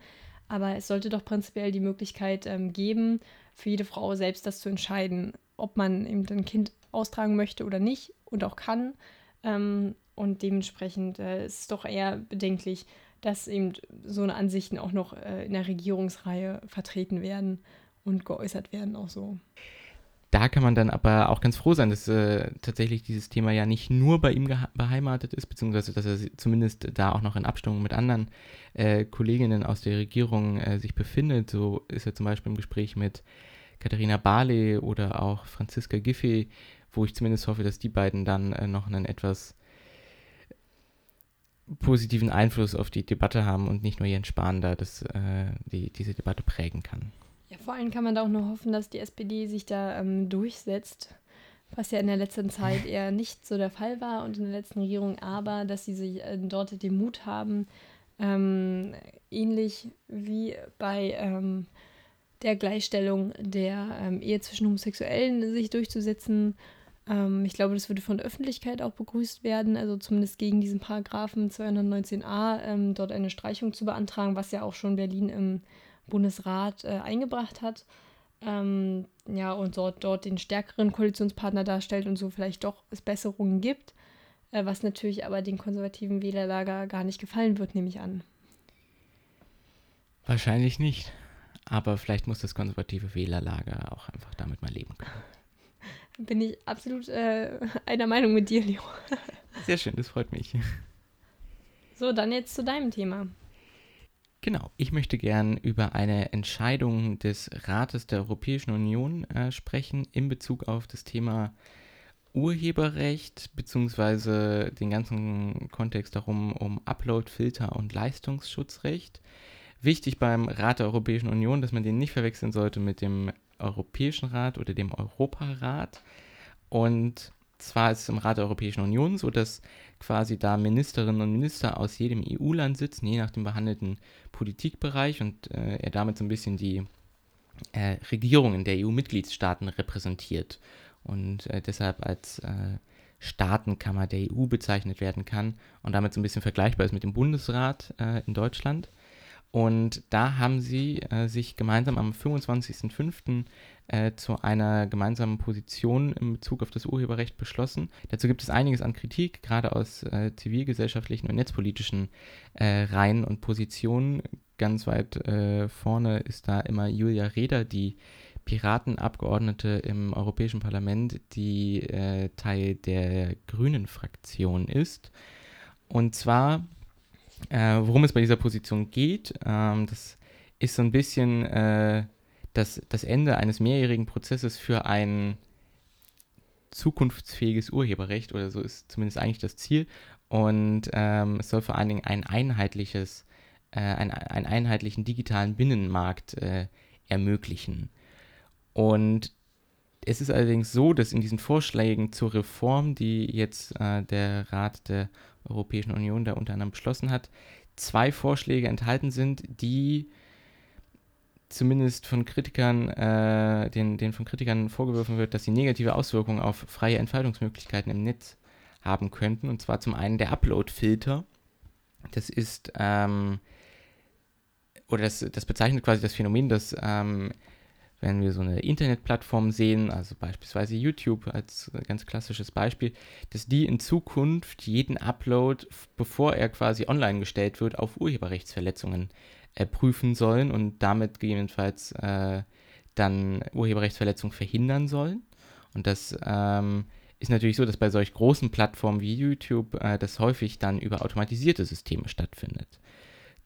Aber es sollte doch prinzipiell die Möglichkeit ähm, geben, für jede Frau selbst das zu entscheiden, ob man eben ein Kind austragen möchte oder nicht und auch kann. Ähm, und dementsprechend äh, ist es doch eher bedenklich, dass eben so eine Ansichten auch noch äh, in der Regierungsreihe vertreten werden und geäußert werden auch so. da kann man dann aber auch ganz froh sein, dass äh, tatsächlich dieses Thema ja nicht nur bei ihm beheimatet ist, beziehungsweise dass er zumindest da auch noch in Abstimmung mit anderen äh, Kolleginnen aus der Regierung äh, sich befindet. So ist er zum Beispiel im Gespräch mit Katharina Barley oder auch Franziska Giffey, wo ich zumindest hoffe, dass die beiden dann äh, noch einen etwas positiven Einfluss auf die Debatte haben und nicht nur Jens Spahn da das, äh, die, diese Debatte prägen kann. Ja, vor allem kann man da auch nur hoffen, dass die SPD sich da ähm, durchsetzt, was ja in der letzten Zeit [laughs] eher nicht so der Fall war und in der letzten Regierung, aber dass sie sich äh, dort den Mut haben, ähm, ähnlich wie bei ähm, der Gleichstellung der ähm, Ehe zwischen Homosexuellen sich durchzusetzen. Ähm, ich glaube, das würde von der Öffentlichkeit auch begrüßt werden, also zumindest gegen diesen Paragraphen 219a ähm, dort eine Streichung zu beantragen, was ja auch schon Berlin im Bundesrat äh, eingebracht hat. Ähm, ja, und dort, dort den stärkeren Koalitionspartner darstellt und so vielleicht doch es Besserungen gibt, äh, was natürlich aber den konservativen Wählerlager gar nicht gefallen wird, nehme ich an. Wahrscheinlich nicht. Aber vielleicht muss das konservative Wählerlager auch einfach damit mal leben können. Bin ich absolut äh, [laughs] einer Meinung mit dir, Leo. [laughs] Sehr schön, das freut mich. So, dann jetzt zu deinem Thema. Genau, ich möchte gern über eine Entscheidung des Rates der Europäischen Union äh, sprechen in Bezug auf das Thema Urheberrecht beziehungsweise den ganzen Kontext darum um Upload-Filter und Leistungsschutzrecht. Wichtig beim Rat der Europäischen Union, dass man den nicht verwechseln sollte mit dem Europäischen Rat oder dem Europarat. Und zwar ist es im Rat der Europäischen Union so, dass quasi da Ministerinnen und Minister aus jedem EU-Land sitzen, je nach dem behandelten Politikbereich und äh, er damit so ein bisschen die äh, Regierungen der EU-Mitgliedstaaten repräsentiert und äh, deshalb als äh, Staatenkammer der EU bezeichnet werden kann und damit so ein bisschen vergleichbar ist mit dem Bundesrat äh, in Deutschland. Und da haben sie äh, sich gemeinsam am 25.05. Äh, zu einer gemeinsamen Position in Bezug auf das Urheberrecht beschlossen. Dazu gibt es einiges an Kritik, gerade aus äh, zivilgesellschaftlichen und netzpolitischen äh, Reihen und Positionen. Ganz weit äh, vorne ist da immer Julia Reda, die Piratenabgeordnete im Europäischen Parlament, die äh, Teil der Grünen-Fraktion ist. Und zwar äh, worum es bei dieser Position geht, ähm, das ist so ein bisschen äh, das, das Ende eines mehrjährigen Prozesses für ein zukunftsfähiges Urheberrecht oder so ist zumindest eigentlich das Ziel. Und ähm, es soll vor allen Dingen ein einheitliches, äh, ein, einen einheitlichen digitalen Binnenmarkt äh, ermöglichen. Und es ist allerdings so, dass in diesen Vorschlägen zur Reform, die jetzt äh, der Rat der Europäischen Union da unter anderem beschlossen hat, zwei Vorschläge enthalten sind, die zumindest von Kritikern, äh, den, den von Kritikern vorgeworfen wird, dass sie negative Auswirkungen auf freie Entfaltungsmöglichkeiten im Netz haben könnten. Und zwar zum einen der Upload-Filter. Das ist, ähm, oder das, das bezeichnet quasi das Phänomen, dass ähm, wenn wir so eine Internetplattform sehen, also beispielsweise YouTube als ganz klassisches Beispiel, dass die in Zukunft jeden Upload, bevor er quasi online gestellt wird, auf Urheberrechtsverletzungen äh, prüfen sollen und damit gegebenenfalls äh, dann Urheberrechtsverletzungen verhindern sollen. Und das ähm, ist natürlich so, dass bei solch großen Plattformen wie YouTube äh, das häufig dann über automatisierte Systeme stattfindet.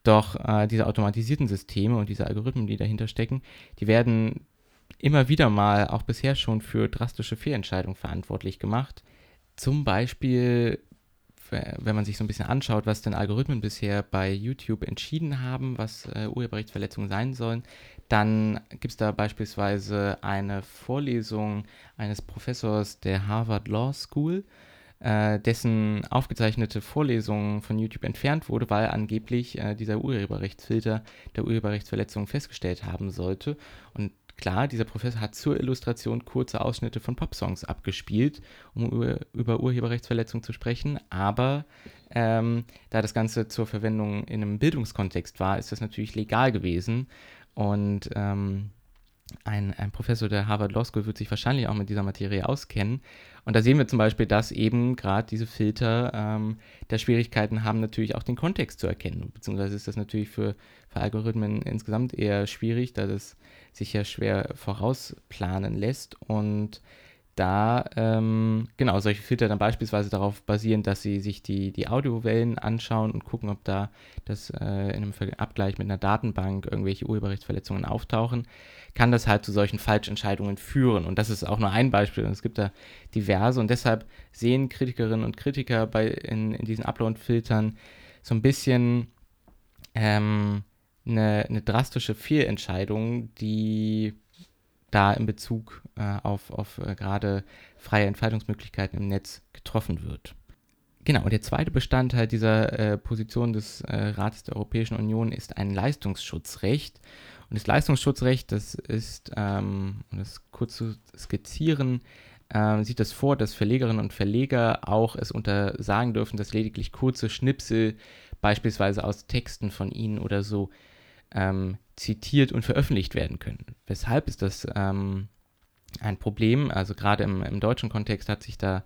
Doch äh, diese automatisierten Systeme und diese Algorithmen, die dahinter stecken, die werden immer wieder mal auch bisher schon für drastische Fehlentscheidungen verantwortlich gemacht. Zum Beispiel, wenn man sich so ein bisschen anschaut, was denn Algorithmen bisher bei YouTube entschieden haben, was äh, Urheberrechtsverletzungen sein sollen, dann gibt es da beispielsweise eine Vorlesung eines Professors der Harvard Law School, äh, dessen aufgezeichnete Vorlesung von YouTube entfernt wurde, weil angeblich äh, dieser Urheberrechtsfilter der Urheberrechtsverletzung festgestellt haben sollte. Und klar, dieser Professor hat zur Illustration kurze Ausschnitte von Popsongs abgespielt, um über Urheberrechtsverletzung zu sprechen, aber ähm, da das Ganze zur Verwendung in einem Bildungskontext war, ist das natürlich legal gewesen und ähm, ein, ein Professor der Harvard Law School wird sich wahrscheinlich auch mit dieser Materie auskennen. Und da sehen wir zum Beispiel, dass eben gerade diese Filter ähm, der Schwierigkeiten haben, natürlich auch den Kontext zu erkennen. Beziehungsweise ist das natürlich für, für Algorithmen insgesamt eher schwierig, da das sich ja schwer vorausplanen lässt. Und da, ähm, genau, solche Filter dann beispielsweise darauf basieren, dass sie sich die, die Audiowellen anschauen und gucken, ob da das äh, in einem Abgleich mit einer Datenbank irgendwelche Urheberrechtsverletzungen auftauchen, kann das halt zu solchen Falschentscheidungen führen. Und das ist auch nur ein Beispiel. Und es gibt da diverse. Und deshalb sehen Kritikerinnen und Kritiker bei, in, in diesen Upload-Filtern so ein bisschen ähm, eine, eine drastische Fehlentscheidung, die da in Bezug äh, auf, auf äh, gerade freie Entfaltungsmöglichkeiten im Netz getroffen wird. Genau, und der zweite Bestandteil dieser äh, Position des äh, Rates der Europäischen Union ist ein Leistungsschutzrecht. Und das Leistungsschutzrecht, das ist, ähm, um das kurz zu skizzieren, äh, sieht das vor, dass Verlegerinnen und Verleger auch es untersagen dürfen, dass lediglich kurze Schnipsel, beispielsweise aus Texten von ihnen oder so, ähm, zitiert und veröffentlicht werden können. Weshalb ist das ähm, ein Problem? Also gerade im, im, deutschen Kontext hat sich da,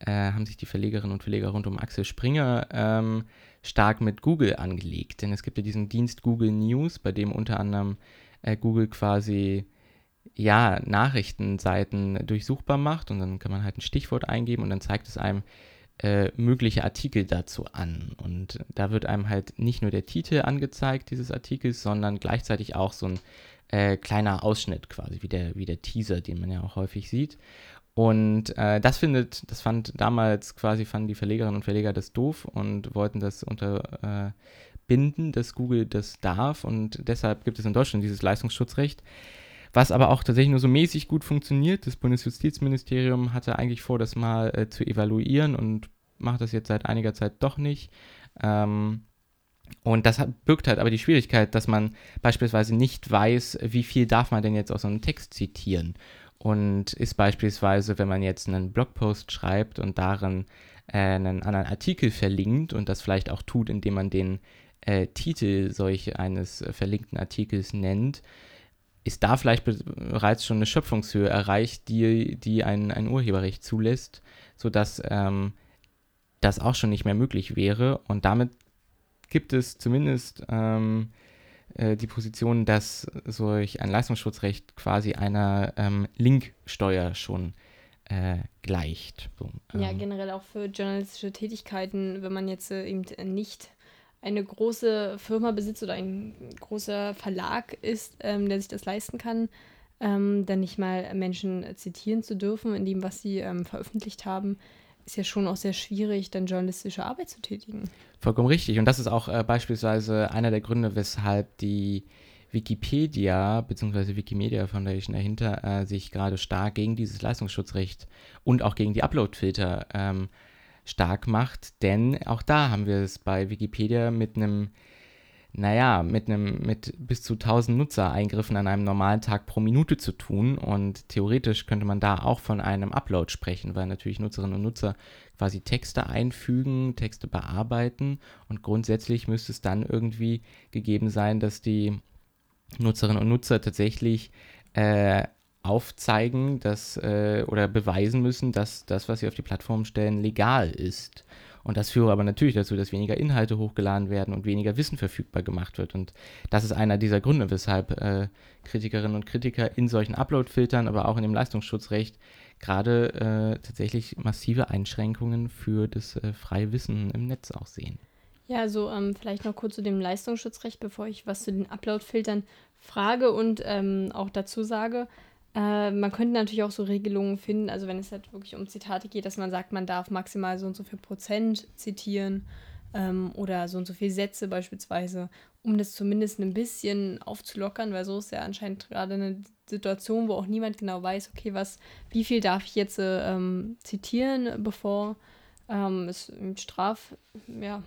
äh, haben sich die Verlegerinnen und Verleger rund um Axel Springer ähm, stark mit Google angelegt. Denn es gibt ja diesen Dienst Google News, bei dem unter anderem äh, Google quasi ja, Nachrichtenseiten durchsuchbar macht und dann kann man halt ein Stichwort eingeben und dann zeigt es einem, äh, mögliche Artikel dazu an. Und da wird einem halt nicht nur der Titel angezeigt dieses Artikels, sondern gleichzeitig auch so ein äh, kleiner Ausschnitt quasi, wie der, wie der Teaser, den man ja auch häufig sieht. Und äh, das findet, das fand damals quasi, fanden die Verlegerinnen und Verleger das doof und wollten das unterbinden, dass Google das darf. Und deshalb gibt es in Deutschland dieses Leistungsschutzrecht was aber auch tatsächlich nur so mäßig gut funktioniert. Das Bundesjustizministerium hatte eigentlich vor, das mal äh, zu evaluieren und macht das jetzt seit einiger Zeit doch nicht. Ähm, und das hat, birgt halt aber die Schwierigkeit, dass man beispielsweise nicht weiß, wie viel darf man denn jetzt aus so einem Text zitieren. Und ist beispielsweise, wenn man jetzt einen Blogpost schreibt und darin äh, einen anderen Artikel verlinkt und das vielleicht auch tut, indem man den äh, Titel solch eines äh, verlinkten Artikels nennt, ist da vielleicht bereits schon eine Schöpfungshöhe erreicht, die, die ein, ein Urheberrecht zulässt, sodass ähm, das auch schon nicht mehr möglich wäre. Und damit gibt es zumindest ähm, äh, die Position, dass solch ein Leistungsschutzrecht quasi einer ähm, Linksteuer schon äh, gleicht. So, ja, ähm. generell auch für journalistische Tätigkeiten, wenn man jetzt äh, eben nicht eine große Firma besitzt oder ein großer Verlag ist, ähm, der sich das leisten kann, ähm, dann nicht mal Menschen zitieren zu dürfen in dem, was sie ähm, veröffentlicht haben, ist ja schon auch sehr schwierig, dann journalistische Arbeit zu tätigen. Vollkommen richtig. Und das ist auch äh, beispielsweise einer der Gründe, weshalb die Wikipedia bzw. Wikimedia Foundation dahinter äh, sich gerade stark gegen dieses Leistungsschutzrecht und auch gegen die Uploadfilter ähm, stark macht, denn auch da haben wir es bei Wikipedia mit einem, naja, mit einem, mit bis zu 1000 Nutzereingriffen an einem normalen Tag pro Minute zu tun. Und theoretisch könnte man da auch von einem Upload sprechen, weil natürlich Nutzerinnen und Nutzer quasi Texte einfügen, Texte bearbeiten. Und grundsätzlich müsste es dann irgendwie gegeben sein, dass die Nutzerinnen und Nutzer tatsächlich äh, aufzeigen dass, äh, oder beweisen müssen, dass das, was sie auf die Plattform stellen, legal ist. Und das führe aber natürlich dazu, dass weniger Inhalte hochgeladen werden und weniger Wissen verfügbar gemacht wird. Und das ist einer dieser Gründe, weshalb äh, Kritikerinnen und Kritiker in solchen Upload-Filtern, aber auch in dem Leistungsschutzrecht gerade äh, tatsächlich massive Einschränkungen für das äh, freie Wissen im Netz auch sehen. Ja, also ähm, vielleicht noch kurz zu dem Leistungsschutzrecht, bevor ich was zu den Upload-Filtern frage und ähm, auch dazu sage. Äh, man könnte natürlich auch so Regelungen finden, also wenn es halt wirklich um Zitate geht, dass man sagt, man darf maximal so und so viel Prozent zitieren ähm, oder so und so viele Sätze beispielsweise, um das zumindest ein bisschen aufzulockern, weil so ist ja anscheinend gerade eine Situation, wo auch niemand genau weiß, okay, was, wie viel darf ich jetzt äh, ähm, zitieren, bevor ähm, es Straf, ja,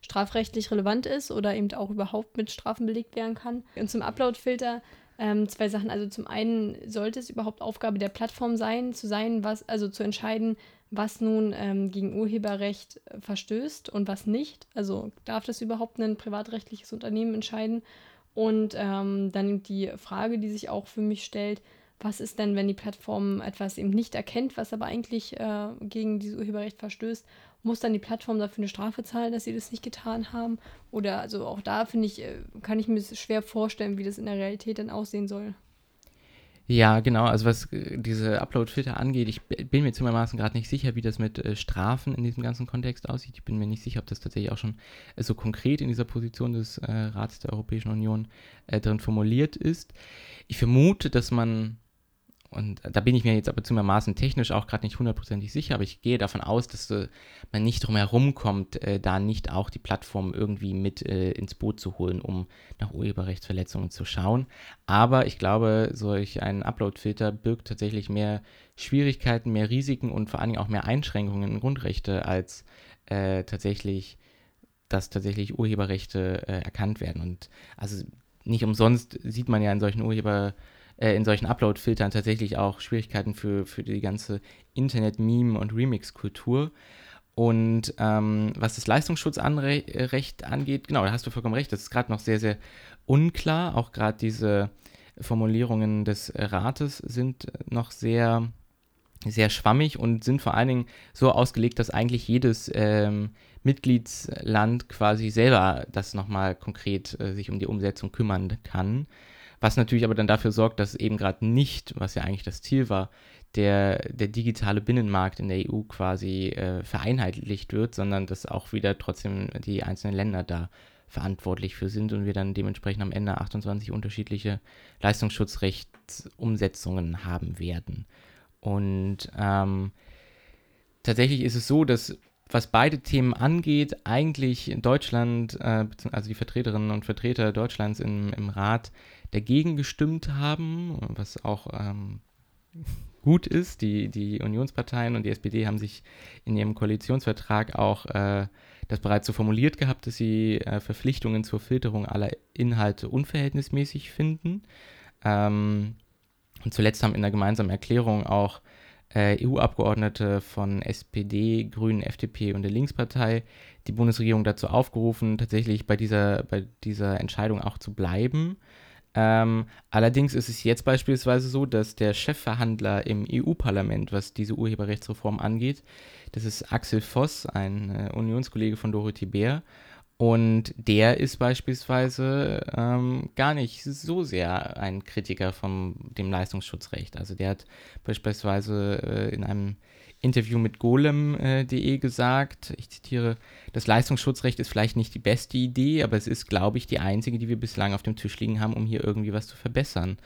strafrechtlich relevant ist oder eben auch überhaupt mit Strafen belegt werden kann. Und zum Upload-Filter ähm, zwei Sachen. Also zum einen sollte es überhaupt Aufgabe der Plattform sein, zu sein, was, also zu entscheiden, was nun ähm, gegen Urheberrecht verstößt und was nicht. Also darf das überhaupt ein privatrechtliches Unternehmen entscheiden? Und ähm, dann die Frage, die sich auch für mich stellt, was ist denn, wenn die Plattform etwas eben nicht erkennt, was aber eigentlich äh, gegen dieses Urheberrecht verstößt? Muss dann die Plattform dafür eine Strafe zahlen, dass sie das nicht getan haben? Oder also auch da finde ich, äh, kann ich mir schwer vorstellen, wie das in der Realität dann aussehen soll. Ja, genau. Also was äh, diese Upload-Filter angeht, ich bin mir zumeist gerade nicht sicher, wie das mit äh, Strafen in diesem ganzen Kontext aussieht. Ich bin mir nicht sicher, ob das tatsächlich auch schon äh, so konkret in dieser Position des äh, Rats der Europäischen Union äh, drin formuliert ist. Ich vermute, dass man und da bin ich mir jetzt aber zumeist technisch auch gerade nicht hundertprozentig sicher, aber ich gehe davon aus, dass äh, man nicht drum herum kommt, äh, da nicht auch die Plattform irgendwie mit äh, ins Boot zu holen, um nach Urheberrechtsverletzungen zu schauen. Aber ich glaube, solch ein Upload-Filter birgt tatsächlich mehr Schwierigkeiten, mehr Risiken und vor allen Dingen auch mehr Einschränkungen in Grundrechte, als äh, tatsächlich, dass tatsächlich Urheberrechte äh, erkannt werden. Und also nicht umsonst sieht man ja in solchen Urheber äh, in solchen Upload-Filtern tatsächlich auch Schwierigkeiten für, für die ganze Internet-Meme- und Remix-Kultur. Und ähm, was das Leistungsschutzrecht angeht, genau, da hast du vollkommen recht, das ist gerade noch sehr, sehr unklar. Auch gerade diese Formulierungen des Rates sind noch sehr, sehr schwammig und sind vor allen Dingen so ausgelegt, dass eigentlich jedes ähm, Mitgliedsland quasi selber das nochmal konkret äh, sich um die Umsetzung kümmern kann. Was natürlich aber dann dafür sorgt, dass eben gerade nicht, was ja eigentlich das Ziel war, der, der digitale Binnenmarkt in der EU quasi äh, vereinheitlicht wird, sondern dass auch wieder trotzdem die einzelnen Länder da verantwortlich für sind und wir dann dementsprechend am Ende 28 unterschiedliche Leistungsschutzrechtsumsetzungen haben werden. Und ähm, tatsächlich ist es so, dass was beide Themen angeht, eigentlich in Deutschland, äh, also die Vertreterinnen und Vertreter Deutschlands im, im Rat, dagegen gestimmt haben, was auch ähm, gut ist. Die, die Unionsparteien und die SPD haben sich in ihrem Koalitionsvertrag auch äh, das bereits so formuliert gehabt, dass sie äh, Verpflichtungen zur Filterung aller Inhalte unverhältnismäßig finden. Ähm, und zuletzt haben in der gemeinsamen Erklärung auch äh, EU-Abgeordnete von SPD, Grünen, FDP und der Linkspartei die Bundesregierung dazu aufgerufen, tatsächlich bei dieser, bei dieser Entscheidung auch zu bleiben. Ähm, allerdings ist es jetzt beispielsweise so, dass der Chefverhandler im EU-Parlament, was diese Urheberrechtsreform angeht, das ist Axel Voss, ein äh, Unionskollege von Dorothee Bär, und der ist beispielsweise ähm, gar nicht so sehr ein Kritiker von dem Leistungsschutzrecht. Also der hat beispielsweise äh, in einem Interview mit golem.de äh, gesagt, ich zitiere, das Leistungsschutzrecht ist vielleicht nicht die beste Idee, aber es ist, glaube ich, die einzige, die wir bislang auf dem Tisch liegen haben, um hier irgendwie was zu verbessern.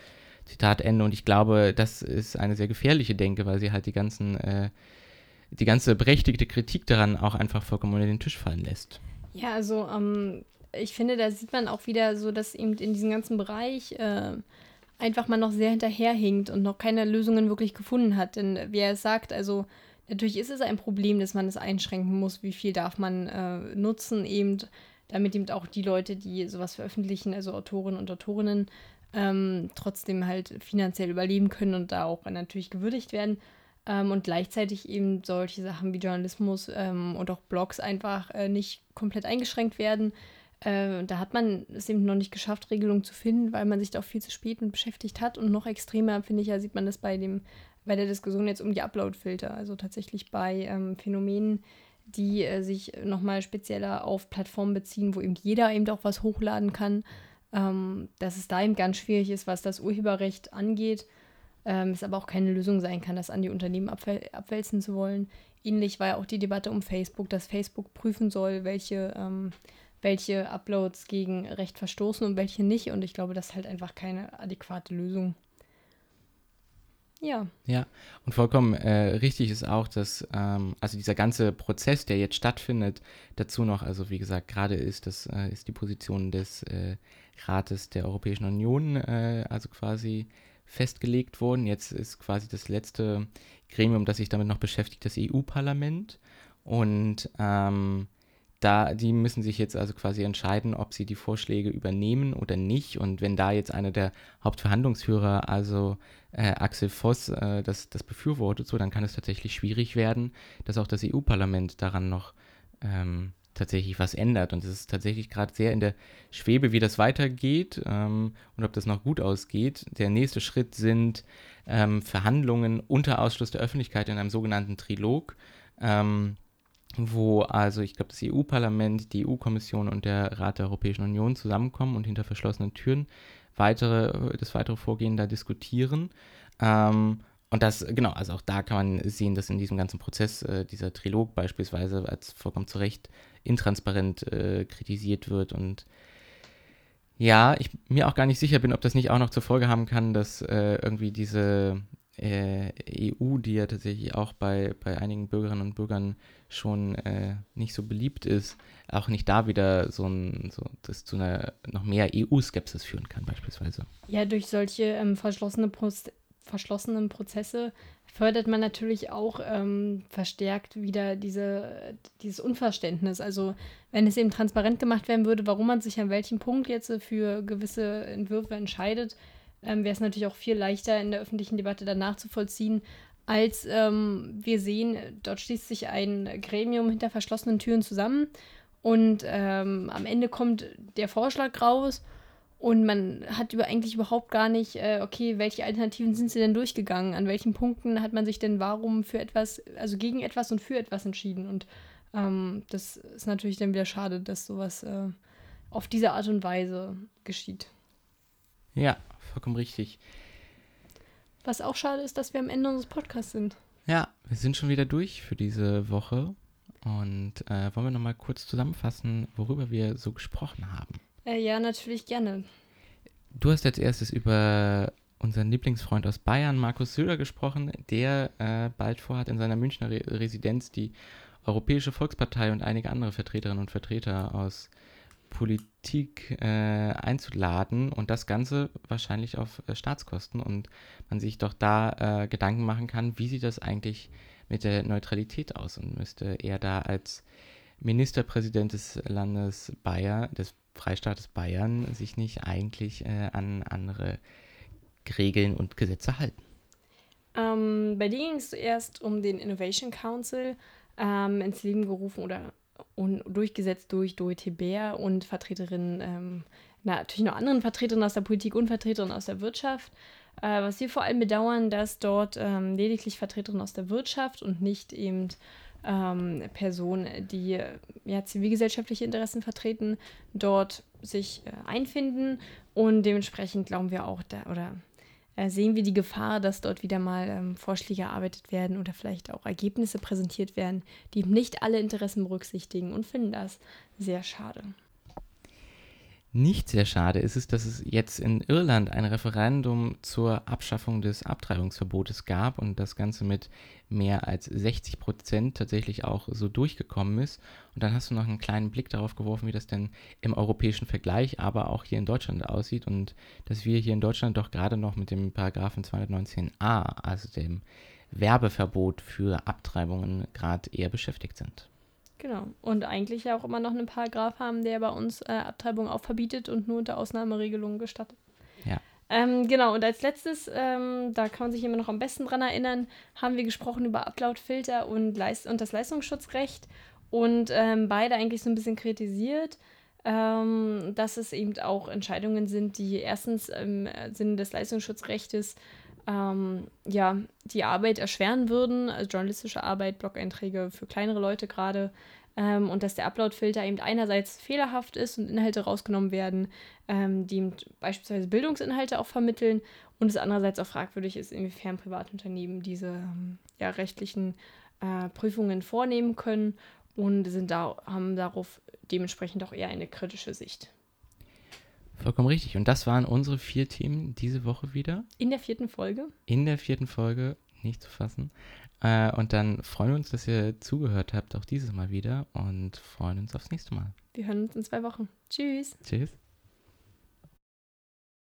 Zitat Ende. Und ich glaube, das ist eine sehr gefährliche Denke, weil sie halt die ganzen, äh, die ganze berechtigte Kritik daran auch einfach vollkommen unter den Tisch fallen lässt. Ja, also ähm, ich finde, da sieht man auch wieder so, dass eben in diesem ganzen Bereich äh, einfach mal noch sehr hinterherhinkt und noch keine Lösungen wirklich gefunden hat. Denn wie er sagt, also natürlich ist es ein Problem, dass man es einschränken muss, wie viel darf man äh, nutzen, eben, damit eben auch die Leute, die sowas veröffentlichen, also Autorinnen und Autorinnen, ähm, trotzdem halt finanziell überleben können und da auch natürlich gewürdigt werden. Ähm, und gleichzeitig eben solche Sachen wie Journalismus ähm, und auch Blogs einfach äh, nicht komplett eingeschränkt werden. Äh, da hat man es eben noch nicht geschafft, Regelungen zu finden, weil man sich da auch viel zu spät mit beschäftigt hat. Und noch extremer, finde ich ja, sieht man das bei dem, bei der Diskussion jetzt um die Upload-Filter. Also tatsächlich bei ähm, Phänomenen, die äh, sich nochmal spezieller auf Plattformen beziehen, wo eben jeder eben auch was hochladen kann. Ähm, dass es da eben ganz schwierig ist, was das Urheberrecht angeht ähm, es aber auch keine Lösung sein kann, das an die Unternehmen abwäl abwälzen zu wollen. Ähnlich war ja auch die Debatte um Facebook, dass Facebook prüfen soll, welche, ähm, welche Uploads gegen Recht verstoßen und welche nicht. Und ich glaube, das ist halt einfach keine adäquate Lösung. Ja. Ja, und vollkommen äh, richtig ist auch, dass ähm, also dieser ganze Prozess, der jetzt stattfindet, dazu noch, also wie gesagt, gerade ist das äh, ist die Position des äh, Rates der Europäischen Union, äh, also quasi festgelegt worden. Jetzt ist quasi das letzte Gremium, das sich damit noch beschäftigt, das EU-Parlament. Und ähm, da, die müssen sich jetzt also quasi entscheiden, ob sie die Vorschläge übernehmen oder nicht. Und wenn da jetzt einer der Hauptverhandlungsführer, also äh, Axel Voss, äh, das, das befürwortet, so, dann kann es tatsächlich schwierig werden, dass auch das EU-Parlament daran noch ähm, tatsächlich was ändert. Und es ist tatsächlich gerade sehr in der Schwebe, wie das weitergeht ähm, und ob das noch gut ausgeht. Der nächste Schritt sind ähm, Verhandlungen unter Ausschluss der Öffentlichkeit in einem sogenannten Trilog. Ähm, wo also, ich glaube, das EU-Parlament, die EU-Kommission und der Rat der Europäischen Union zusammenkommen und hinter verschlossenen Türen weitere, das weitere Vorgehen da diskutieren. Ähm, und das, genau, also auch da kann man sehen, dass in diesem ganzen Prozess äh, dieser Trilog beispielsweise als vollkommen zu Recht intransparent äh, kritisiert wird und ja, ich mir auch gar nicht sicher bin, ob das nicht auch noch zur Folge haben kann, dass äh, irgendwie diese EU, die ja tatsächlich auch bei, bei einigen Bürgerinnen und Bürgern schon äh, nicht so beliebt ist, auch nicht da wieder so ein, so das zu einer noch mehr EU-Skepsis führen kann, beispielsweise. Ja, durch solche ähm, verschlossene Proz verschlossenen Prozesse fördert man natürlich auch ähm, verstärkt wieder diese, dieses Unverständnis. Also wenn es eben transparent gemacht werden würde, warum man sich an welchem Punkt jetzt für gewisse Entwürfe entscheidet, ähm, wäre es natürlich auch viel leichter in der öffentlichen Debatte danach zu vollziehen, als ähm, wir sehen, dort schließt sich ein Gremium hinter verschlossenen Türen zusammen und ähm, am Ende kommt der Vorschlag raus und man hat über eigentlich überhaupt gar nicht, äh, okay, welche Alternativen sind sie denn durchgegangen? An welchen Punkten hat man sich denn warum für etwas, also gegen etwas und für etwas entschieden? Und ähm, das ist natürlich dann wieder schade, dass sowas äh, auf diese Art und Weise geschieht. Ja, vollkommen richtig. Was auch schade ist, dass wir am Ende unseres Podcasts sind. Ja, wir sind schon wieder durch für diese Woche. Und äh, wollen wir nochmal kurz zusammenfassen, worüber wir so gesprochen haben? Äh, ja, natürlich gerne. Du hast als erstes über unseren Lieblingsfreund aus Bayern, Markus Söder, gesprochen, der äh, bald vorhat, in seiner Münchner Re Residenz die Europäische Volkspartei und einige andere Vertreterinnen und Vertreter aus Politik äh, einzuladen und das Ganze wahrscheinlich auf äh, Staatskosten und man sich doch da äh, Gedanken machen kann, wie sieht das eigentlich mit der Neutralität aus und müsste er da als Ministerpräsident des Landes Bayern, des Freistaates Bayern sich nicht eigentlich äh, an andere Regeln und Gesetze halten? Ähm, bei dir ging es zuerst um den Innovation Council ähm, ins Leben gerufen oder und durchgesetzt durch Dorothee Bär und Vertreterinnen, ähm, na, natürlich noch anderen Vertreterinnen aus der Politik und Vertreterinnen aus der Wirtschaft. Äh, was wir vor allem bedauern, dass dort ähm, lediglich Vertreterinnen aus der Wirtschaft und nicht eben ähm, Personen, die ja, zivilgesellschaftliche Interessen vertreten, dort sich äh, einfinden. Und dementsprechend glauben wir auch, da, oder äh, sehen wir die Gefahr, dass dort wieder mal ähm, Vorschläge erarbeitet werden oder vielleicht auch Ergebnisse präsentiert werden, die nicht alle Interessen berücksichtigen und finden das sehr schade. Nicht sehr schade ist es, dass es jetzt in Irland ein Referendum zur Abschaffung des Abtreibungsverbotes gab und das Ganze mit mehr als 60 Prozent tatsächlich auch so durchgekommen ist. Und dann hast du noch einen kleinen Blick darauf geworfen, wie das denn im europäischen Vergleich, aber auch hier in Deutschland aussieht und dass wir hier in Deutschland doch gerade noch mit dem Paragraphen 219a, also dem Werbeverbot für Abtreibungen, gerade eher beschäftigt sind. Genau. Und eigentlich ja auch immer noch einen Paragraph haben, der bei uns äh, Abtreibung auch verbietet und nur unter Ausnahmeregelungen gestattet. Ja. Ähm, genau, und als letztes, ähm, da kann man sich immer noch am besten dran erinnern, haben wir gesprochen über Uploadfilter und, Leist und das Leistungsschutzrecht und ähm, beide eigentlich so ein bisschen kritisiert, ähm, dass es eben auch Entscheidungen sind, die erstens im Sinne des Leistungsschutzrechtes ähm, ja, die Arbeit erschweren würden, also journalistische Arbeit, Blog-Einträge für kleinere Leute gerade. Ähm, und dass der Upload-Filter eben einerseits fehlerhaft ist und Inhalte rausgenommen werden, ähm, die beispielsweise Bildungsinhalte auch vermitteln und es andererseits auch fragwürdig ist, inwiefern Privatunternehmen diese ähm, ja, rechtlichen äh, Prüfungen vornehmen können und sind da, haben darauf dementsprechend auch eher eine kritische Sicht. Vollkommen richtig. Und das waren unsere vier Themen diese Woche wieder. In der vierten Folge. In der vierten Folge, nicht zu fassen. Äh, und dann freuen wir uns, dass ihr zugehört habt, auch dieses Mal wieder. Und freuen uns aufs nächste Mal. Wir hören uns in zwei Wochen. Tschüss. Tschüss.